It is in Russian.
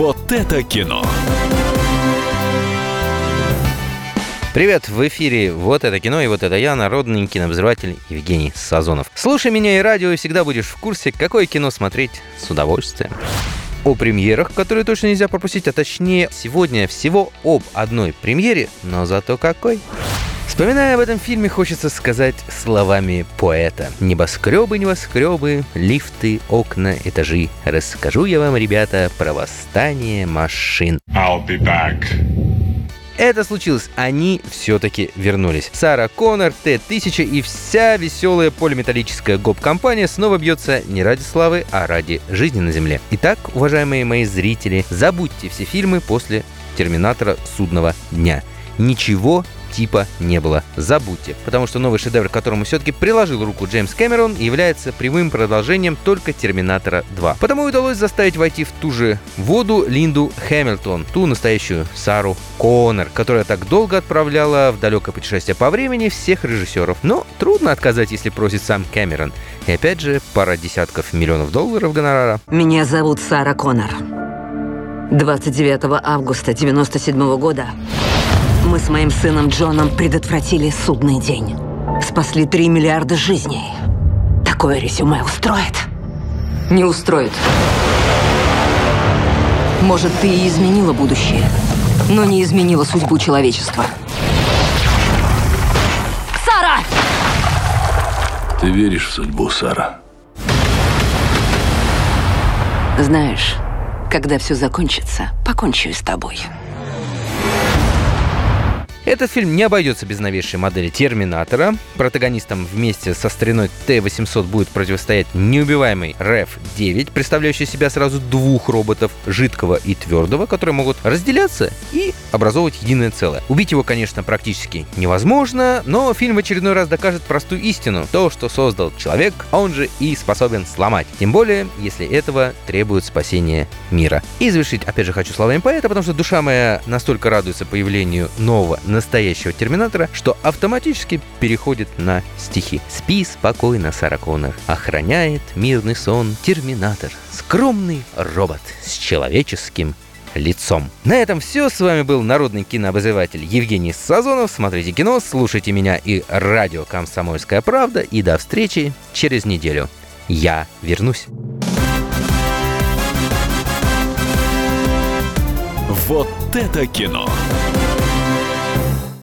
Вот это кино. Привет, в эфире «Вот это кино» и «Вот это я», народный кинообозреватель Евгений Сазонов. Слушай меня и радио, и всегда будешь в курсе, какое кино смотреть с удовольствием. О премьерах, которые точно нельзя пропустить, а точнее сегодня всего об одной премьере, но зато какой. Вспоминая об этом фильме, хочется сказать словами поэта. Небоскребы, небоскребы, лифты, окна, этажи. Расскажу я вам, ребята, про восстание машин. I'll be back. Это случилось, они все-таки вернулись. Сара Коннор, Т-1000 и вся веселая полиметаллическая гоп-компания снова бьется не ради славы, а ради жизни на Земле. Итак, уважаемые мои зрители, забудьте все фильмы после Терминатора Судного дня. Ничего типа не было. Забудьте, потому что новый шедевр, к которому все-таки приложил руку Джеймс Кэмерон, является прямым продолжением только Терминатора 2. Потому удалось заставить войти в ту же воду Линду Хэмилтон, ту настоящую Сару Коннор, которая так долго отправляла в далекое путешествие по времени всех режиссеров. Но трудно отказать, если просит сам Кэмерон. И опять же, пара десятков миллионов долларов гонорара. Меня зовут Сара Коннор. 29 августа 97 года мы с моим сыном Джоном предотвратили судный день. Спасли 3 миллиарда жизней. Такое резюме устроит? Не устроит. Может, ты и изменила будущее, но не изменила судьбу человечества. Сара! Ты веришь в судьбу, Сара? Знаешь, когда все закончится, покончу с тобой. Этот фильм не обойдется без новейшей модели Терминатора. Протагонистом вместе со стариной Т-800 будет противостоять неубиваемый РЭФ-9, представляющий себя сразу двух роботов, жидкого и твердого, которые могут разделяться и образовывать единое целое. Убить его, конечно, практически невозможно, но фильм в очередной раз докажет простую истину. То, что создал человек, он же и способен сломать. Тем более, если этого требует спасение мира. И завершить, опять же, хочу словами поэта, потому что душа моя настолько радуется появлению нового настоящего Терминатора, что автоматически переходит на стихи. «Спи спокойно, Сара Коннор, охраняет мирный сон Терминатор, скромный робот с человеческим лицом. На этом все. С вами был народный кинообозреватель Евгений Сазонов. Смотрите кино, слушайте меня и радио «Комсомольская правда». И до встречи через неделю. Я вернусь. Вот это кино.